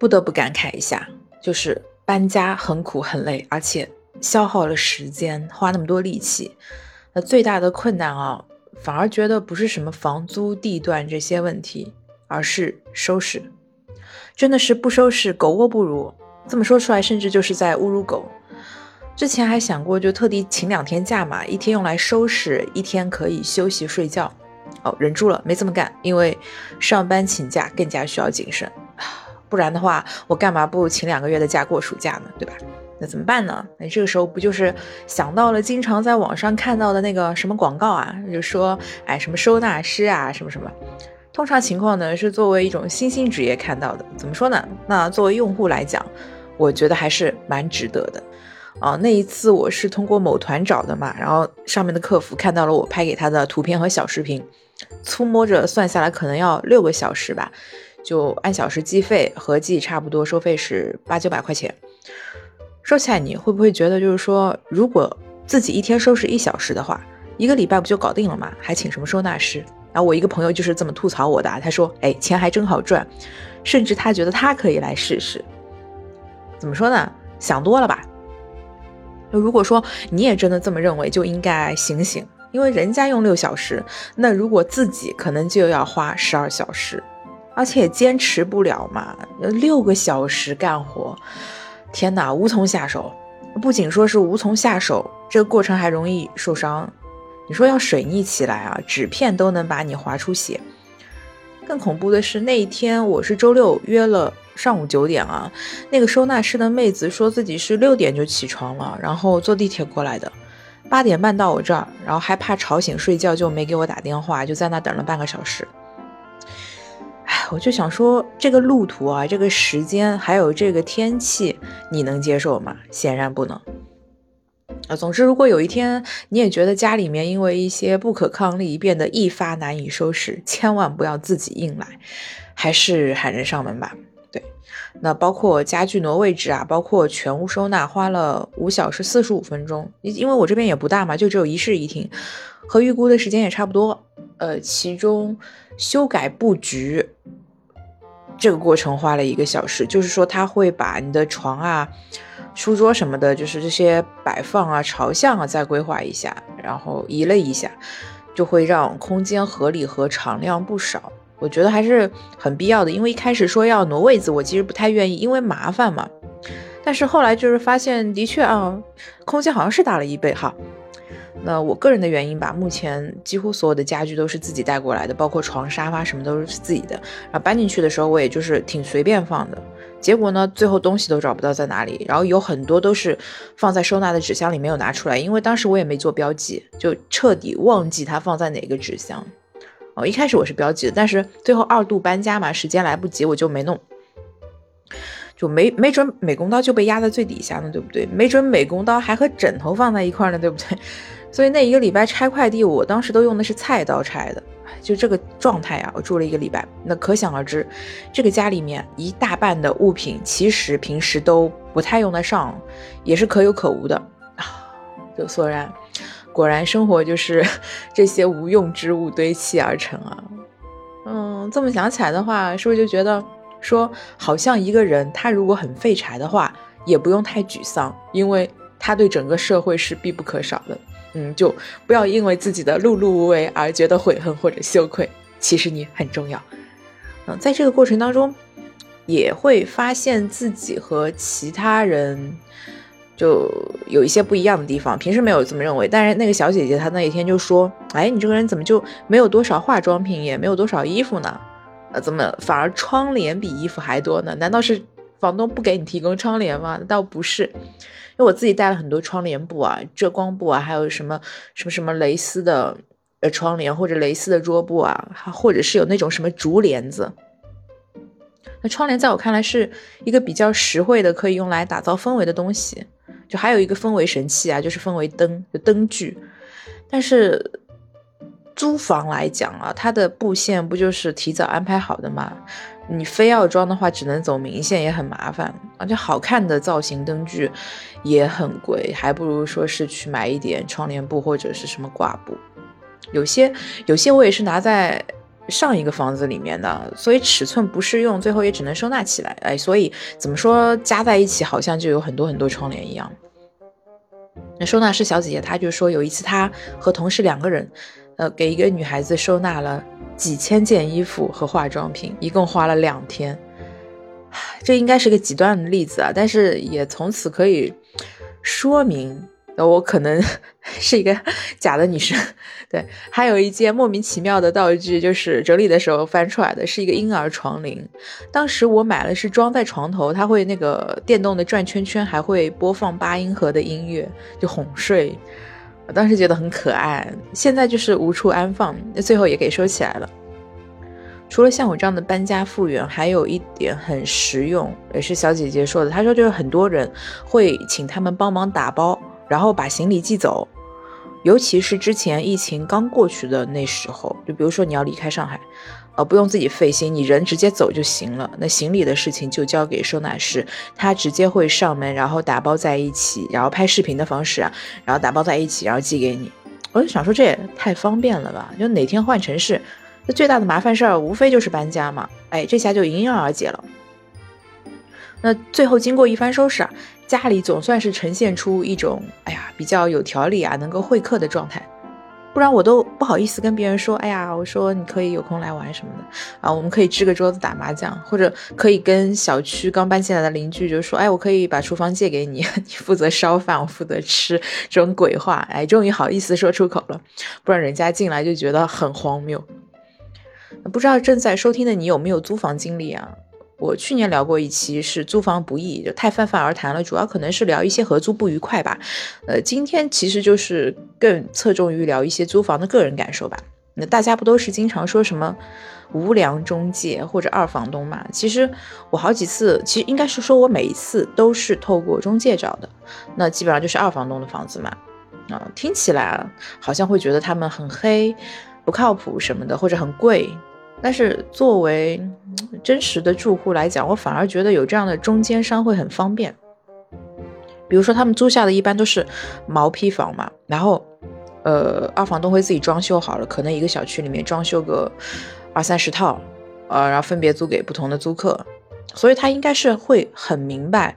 不得不感慨一下，就是搬家很苦很累，而且消耗了时间，花那么多力气。那最大的困难啊，反而觉得不是什么房租、地段这些问题，而是收拾。真的是不收拾，狗窝不如。这么说出来，甚至就是在侮辱狗。之前还想过，就特地请两天假嘛，一天用来收拾，一天可以休息睡觉。哦，忍住了，没这么干，因为上班请假更加需要谨慎。不然的话，我干嘛不请两个月的假过暑假呢？对吧？那怎么办呢？那这个时候不就是想到了经常在网上看到的那个什么广告啊？就说，哎，什么收纳师啊，什么什么。通常情况呢，是作为一种新兴职业看到的。怎么说呢？那作为用户来讲，我觉得还是蛮值得的。啊，那一次我是通过某团找的嘛，然后上面的客服看到了我拍给他的图片和小视频，粗摸着算下来可能要六个小时吧，就按小时计费，合计差不多收费是八九百块钱。说起来你会不会觉得，就是说如果自己一天收拾一小时的话，一个礼拜不就搞定了吗？还请什么收纳师？然后我一个朋友就是这么吐槽我的，他说，哎，钱还真好赚，甚至他觉得他可以来试试。怎么说呢？想多了吧。那如果说你也真的这么认为，就应该醒醒，因为人家用六小时，那如果自己可能就要花十二小时，而且坚持不了嘛，六个小时干活，天哪，无从下手。不仅说是无从下手，这个过程还容易受伤。你说要水逆起来啊，纸片都能把你划出血。更恐怖的是那一天，我是周六约了。上午九点啊，那个收纳师的妹子说自己是六点就起床了，然后坐地铁过来的，八点半到我这儿，然后还怕吵醒睡觉，就没给我打电话，就在那等了半个小时。我就想说，这个路途啊，这个时间，还有这个天气，你能接受吗？显然不能。啊，总之，如果有一天你也觉得家里面因为一些不可抗力变得一发难以收拾，千万不要自己硬来，还是喊人上门吧。对，那包括家具挪位置啊，包括全屋收纳，花了五小时四十五分钟。因为我这边也不大嘛，就只有一室一厅，和预估的时间也差不多。呃，其中修改布局这个过程花了一个小时，就是说他会把你的床啊、书桌什么的，就是这些摆放啊、朝向啊再规划一下，然后移了一下，就会让空间合理和敞亮不少。我觉得还是很必要的，因为一开始说要挪位子，我其实不太愿意，因为麻烦嘛。但是后来就是发现，的确啊，空间好像是大了一倍哈。那我个人的原因吧，目前几乎所有的家具都是自己带过来的，包括床、沙发什么都是自己的。然后搬进去的时候，我也就是挺随便放的。结果呢，最后东西都找不到在哪里，然后有很多都是放在收纳的纸箱里没有拿出来，因为当时我也没做标记，就彻底忘记它放在哪个纸箱。哦，一开始我是标记的，但是最后二度搬家嘛，时间来不及，我就没弄，就没没准美工刀就被压在最底下呢，对不对？没准美工刀还和枕头放在一块呢，对不对？所以那一个礼拜拆快递，我当时都用的是菜刀拆的，就这个状态啊，我住了一个礼拜，那可想而知，这个家里面一大半的物品其实平时都不太用得上，也是可有可无的啊，就索然。果然，生活就是 这些无用之物堆砌而成啊。嗯，这么想起来的话，是不是就觉得说，好像一个人他如果很废柴的话，也不用太沮丧，因为他对整个社会是必不可少的。嗯，就不要因为自己的碌碌无为而觉得悔恨或者羞愧，其实你很重要。嗯，在这个过程当中，也会发现自己和其他人。就有一些不一样的地方，平时没有这么认为。但是那个小姐姐她那一天就说：“哎，你这个人怎么就没有多少化妆品，也没有多少衣服呢？呃，怎么反而窗帘比衣服还多呢？难道是房东不给你提供窗帘吗？倒不是，因为我自己带了很多窗帘布啊、遮光布啊，还有什么什么什么蕾丝的呃窗帘或者蕾丝的桌布啊，或者是有那种什么竹帘子。那窗帘在我看来是一个比较实惠的，可以用来打造氛围的东西。”就还有一个氛围神器啊，就是氛围灯，就灯具。但是租房来讲啊，它的布线不就是提早安排好的吗？你非要装的话，只能走明线，也很麻烦。而且好看的造型灯具也很贵，还不如说是去买一点窗帘布或者是什么挂布。有些有些我也是拿在上一个房子里面的，所以尺寸不适用，最后也只能收纳起来。哎，所以怎么说加在一起好像就有很多很多窗帘一样。那收纳师小姐姐她就说，有一次她和同事两个人，呃，给一个女孩子收纳了几千件衣服和化妆品，一共花了两天。这应该是个极端的例子啊，但是也从此可以说明。我可能 是一个假的女生，对，还有一件莫名其妙的道具，就是整理的时候翻出来的，是一个婴儿床铃。当时我买了是装在床头，它会那个电动的转圈圈，还会播放八音盒的音乐，就哄睡。当时觉得很可爱，现在就是无处安放，最后也给收起来了。除了像我这样的搬家复原，还有一点很实用，也是小姐姐说的，她说就是很多人会请他们帮忙打包。然后把行李寄走，尤其是之前疫情刚过去的那时候，就比如说你要离开上海，呃，不用自己费心，你人直接走就行了。那行李的事情就交给收纳师，他直接会上门，然后打包在一起，然后拍视频的方式啊，然后打包在一起，然后寄给你。我就想说，这也太方便了吧？就哪天换城市，那最大的麻烦事儿无非就是搬家嘛。哎，这下就迎刃而解了。那最后经过一番收拾啊。家里总算是呈现出一种，哎呀，比较有条理啊，能够会客的状态，不然我都不好意思跟别人说，哎呀，我说你可以有空来玩什么的啊，我们可以支个桌子打麻将，或者可以跟小区刚搬进来的邻居就说，哎，我可以把厨房借给你，你负责烧饭，我负责吃，这种鬼话，哎，终于好意思说出口了，不然人家进来就觉得很荒谬。不知道正在收听的你有没有租房经历啊？我去年聊过一期是租房不易，就太泛泛而谈了，主要可能是聊一些合租不愉快吧。呃，今天其实就是更侧重于聊一些租房的个人感受吧。那大家不都是经常说什么无良中介或者二房东嘛？其实我好几次，其实应该是说我每一次都是透过中介找的，那基本上就是二房东的房子嘛。啊，听起来好像会觉得他们很黑、不靠谱什么的，或者很贵。但是作为真实的住户来讲，我反而觉得有这样的中间商会很方便。比如说，他们租下的一般都是毛坯房嘛，然后，呃，二房东会自己装修好了，可能一个小区里面装修个二三十套，呃，然后分别租给不同的租客，所以他应该是会很明白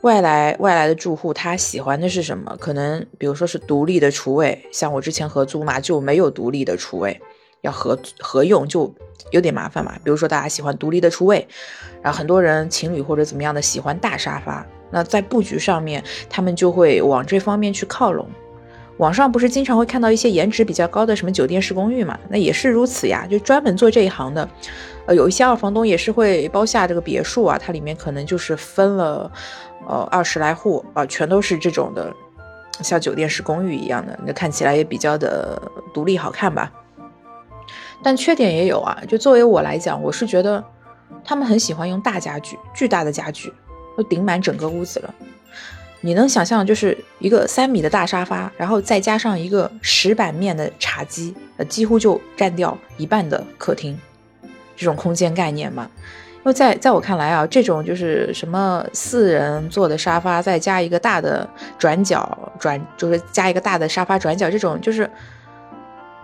外来外来的住户他喜欢的是什么。可能比如说是独立的厨卫，像我之前合租嘛，就没有独立的厨卫。要合合用就有点麻烦嘛，比如说大家喜欢独立的厨卫，然后很多人情侣或者怎么样的喜欢大沙发，那在布局上面他们就会往这方面去靠拢。网上不是经常会看到一些颜值比较高的什么酒店式公寓嘛，那也是如此呀，就专门做这一行的。呃，有一些二房东也是会包下这个别墅啊，它里面可能就是分了呃二十来户啊，全都是这种的，像酒店式公寓一样的，那看起来也比较的独立好看吧。但缺点也有啊，就作为我来讲，我是觉得他们很喜欢用大家具，巨大的家具都顶满整个屋子了。你能想象，就是一个三米的大沙发，然后再加上一个石板面的茶几，呃，几乎就占掉一半的客厅，这种空间概念嘛？因为在在我看来啊，这种就是什么四人坐的沙发，再加一个大的转角转，就是加一个大的沙发转角，这种就是。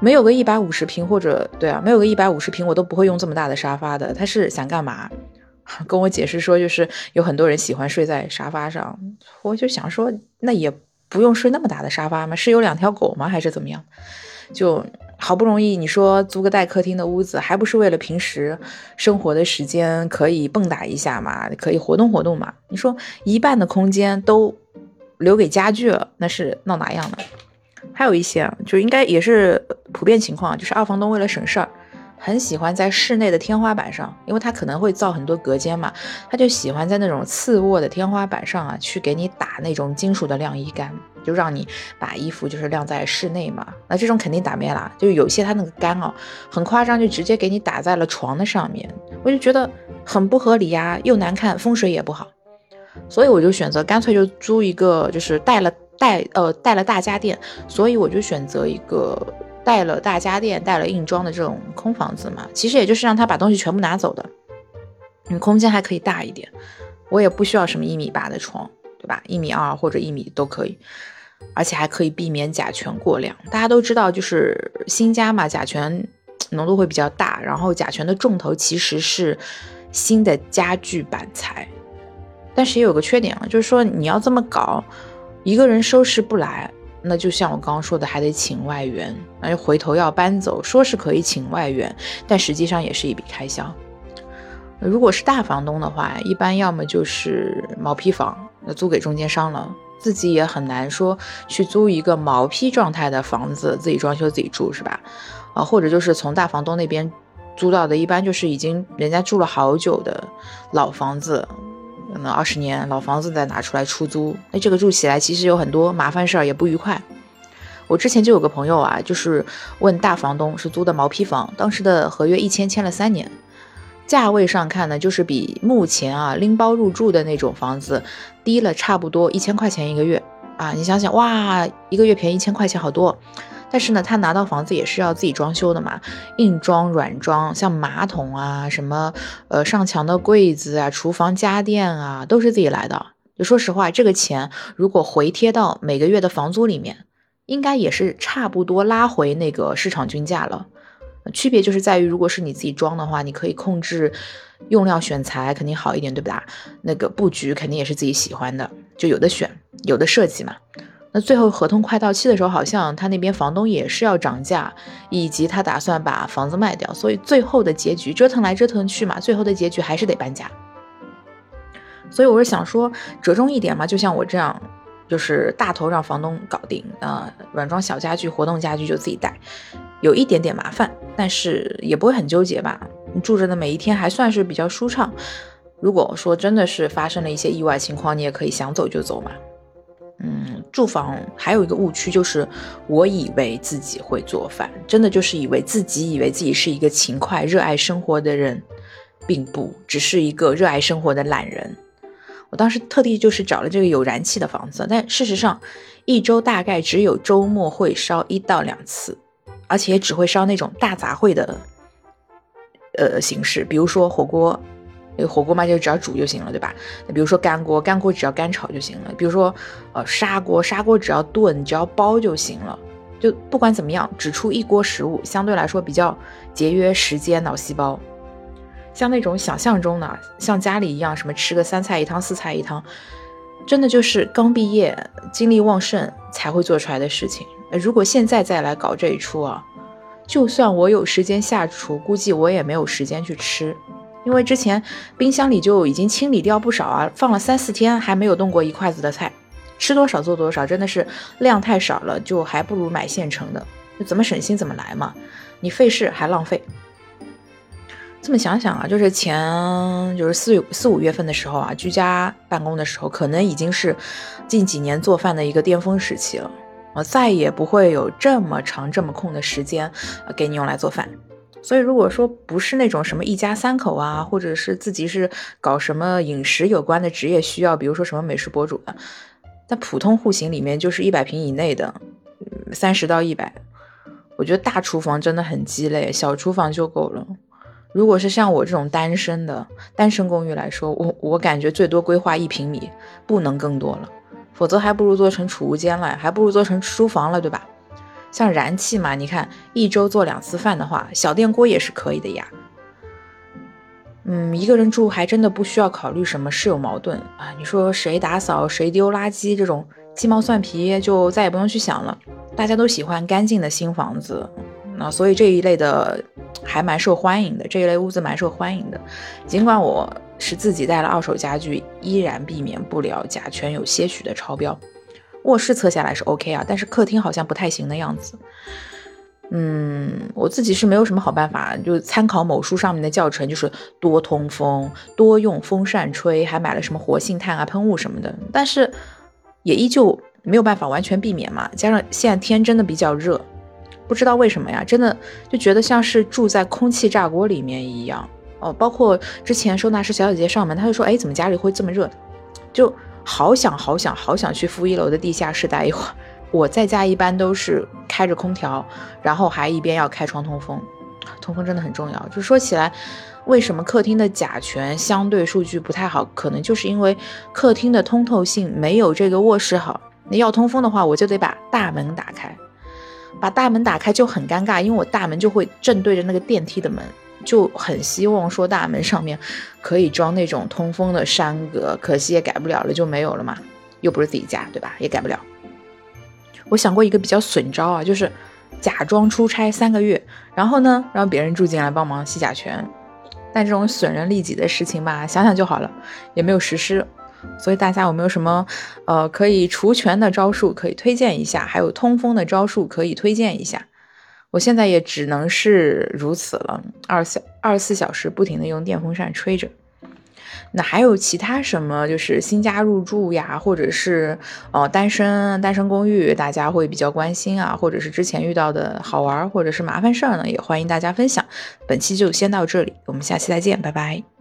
没有个一百五十平或者对啊，没有个一百五十平，我都不会用这么大的沙发的。他是想干嘛？跟我解释说，就是有很多人喜欢睡在沙发上。我就想说，那也不用睡那么大的沙发吗？是有两条狗吗？还是怎么样？就好不容易你说租个带客厅的屋子，还不是为了平时生活的时间可以蹦跶一下嘛，可以活动活动嘛？你说一半的空间都留给家具了，那是闹哪样呢？还有一些啊，就应该也是普遍情况，就是二房东为了省事儿，很喜欢在室内的天花板上，因为他可能会造很多隔间嘛，他就喜欢在那种次卧的天花板上啊，去给你打那种金属的晾衣杆，就让你把衣服就是晾在室内嘛。那这种肯定打没了，就有些他那个杆哦，很夸张，就直接给你打在了床的上面，我就觉得很不合理呀，又难看，风水也不好，所以我就选择干脆就租一个，就是带了。带呃带了大家电，所以我就选择一个带了大家电、带了硬装的这种空房子嘛。其实也就是让他把东西全部拿走的，你空间还可以大一点。我也不需要什么一米八的床，对吧？一米二或者一米都可以，而且还可以避免甲醛过量。大家都知道，就是新家嘛，甲醛浓度会比较大，然后甲醛的重头其实是新的家具板材，但是也有个缺点啊，就是说你要这么搞，一个人收拾不来，那就像我刚刚说的，还得请外援，那就回头要搬走，说是可以请外援，但实际上也是一笔开销。如果是大房东的话，一般要么就是毛坯房，那租给中间商了，自己也很难说去租一个毛坯状态的房子，自己装修自己住，是吧？啊，或者就是从大房东那边租到的，一般就是已经人家住了好久的老房子，可能二十年老房子再拿出来出租，那这个住起来其实有很多麻烦事儿，也不愉快。我之前就有个朋友啊，就是问大房东是租的毛坯房，当时的合约一签签了三年。价位上看呢，就是比目前啊拎包入住的那种房子低了差不多一千块钱一个月啊！你想想，哇，一个月便宜一千块钱，好多。但是呢，他拿到房子也是要自己装修的嘛，硬装、软装，像马桶啊、什么呃上墙的柜子啊、厨房家电啊，都是自己来的。就说实话，这个钱如果回贴到每个月的房租里面，应该也是差不多拉回那个市场均价了。区别就是在于，如果是你自己装的话，你可以控制用料、选材肯定好一点，对不对？那个布局肯定也是自己喜欢的，就有的选，有的设计嘛。那最后合同快到期的时候，好像他那边房东也是要涨价，以及他打算把房子卖掉，所以最后的结局折腾来折腾去嘛，最后的结局还是得搬家。所以我是想说，折中一点嘛，就像我这样。就是大头让房东搞定啊，软装小家具、活动家具就自己带，有一点点麻烦，但是也不会很纠结吧？你住着的每一天还算是比较舒畅。如果说真的是发生了一些意外情况，你也可以想走就走嘛。嗯，住房还有一个误区就是，我以为自己会做饭，真的就是以为自己以为自己是一个勤快、热爱生活的人，并不只是一个热爱生活的懒人。我当时特地就是找了这个有燃气的房子，但事实上，一周大概只有周末会烧一到两次，而且只会烧那种大杂烩的，呃形式，比如说火锅，火锅嘛就只要煮就行了，对吧？那比如说干锅，干锅只要干炒就行了；比如说呃砂锅，砂锅只要炖，只要煲就行了。就不管怎么样，只出一锅食物，相对来说比较节约时间、脑细胞。像那种想象中的，像家里一样，什么吃个三菜一汤、四菜一汤，真的就是刚毕业、精力旺盛才会做出来的事情。如果现在再来搞这一出啊，就算我有时间下厨，估计我也没有时间去吃，因为之前冰箱里就已经清理掉不少啊，放了三四天还没有动过一筷子的菜，吃多少做多少，真的是量太少了，就还不如买现成的，就怎么省心怎么来嘛，你费事还浪费。这么想想啊，就是前就是四四五月份的时候啊，居家办公的时候，可能已经是近几年做饭的一个巅峰时期了。我再也不会有这么长这么空的时间给你用来做饭。所以如果说不是那种什么一家三口啊，或者是自己是搞什么饮食有关的职业需要，比如说什么美食博主的，在普通户型里面就是一百平以内的，三十到一百，我觉得大厨房真的很鸡肋，小厨房就够了。如果是像我这种单身的单身公寓来说，我我感觉最多规划一平米，不能更多了，否则还不如做成储物间了，还不如做成书房了，对吧？像燃气嘛，你看一周做两次饭的话，小电锅也是可以的呀。嗯，一个人住还真的不需要考虑什么室友矛盾啊，你说谁打扫谁丢垃圾这种鸡毛蒜皮就再也不用去想了，大家都喜欢干净的新房子。那所以这一类的还蛮受欢迎的，这一类屋子蛮受欢迎的。尽管我是自己带了二手家具，依然避免不了甲醛有些许的超标。卧室测下来是 OK 啊，但是客厅好像不太行的样子。嗯，我自己是没有什么好办法，就参考某书上面的教程，就是多通风，多用风扇吹，还买了什么活性炭啊、喷雾什么的。但是也依旧没有办法完全避免嘛，加上现在天真的比较热。不知道为什么呀，真的就觉得像是住在空气炸锅里面一样哦。包括之前收纳师小姐姐上门，她就说：“哎，怎么家里会这么热？”就好想好想好想去负一楼的地下室待一会儿。我在家一般都是开着空调，然后还一边要开窗通风。通风真的很重要。就说起来，为什么客厅的甲醛相对数据不太好？可能就是因为客厅的通透性没有这个卧室好。那要通风的话，我就得把大门打开。把大门打开就很尴尬，因为我大门就会正对着那个电梯的门，就很希望说大门上面可以装那种通风的栅格，可惜也改不了了，就没有了嘛，又不是自己家，对吧？也改不了。我想过一个比较损招啊，就是假装出差三个月，然后呢让别人住进来帮忙吸甲醛，但这种损人利己的事情吧，想想就好了，也没有实施。所以大家有没有什么呃可以除醛的招数可以推荐一下？还有通风的招数可以推荐一下？我现在也只能是如此了，二小二十四小时不停的用电风扇吹着。那还有其他什么，就是新家入住呀，或者是呃单身单身公寓，大家会比较关心啊，或者是之前遇到的好玩或者是麻烦事儿呢，也欢迎大家分享。本期就先到这里，我们下期再见，拜拜。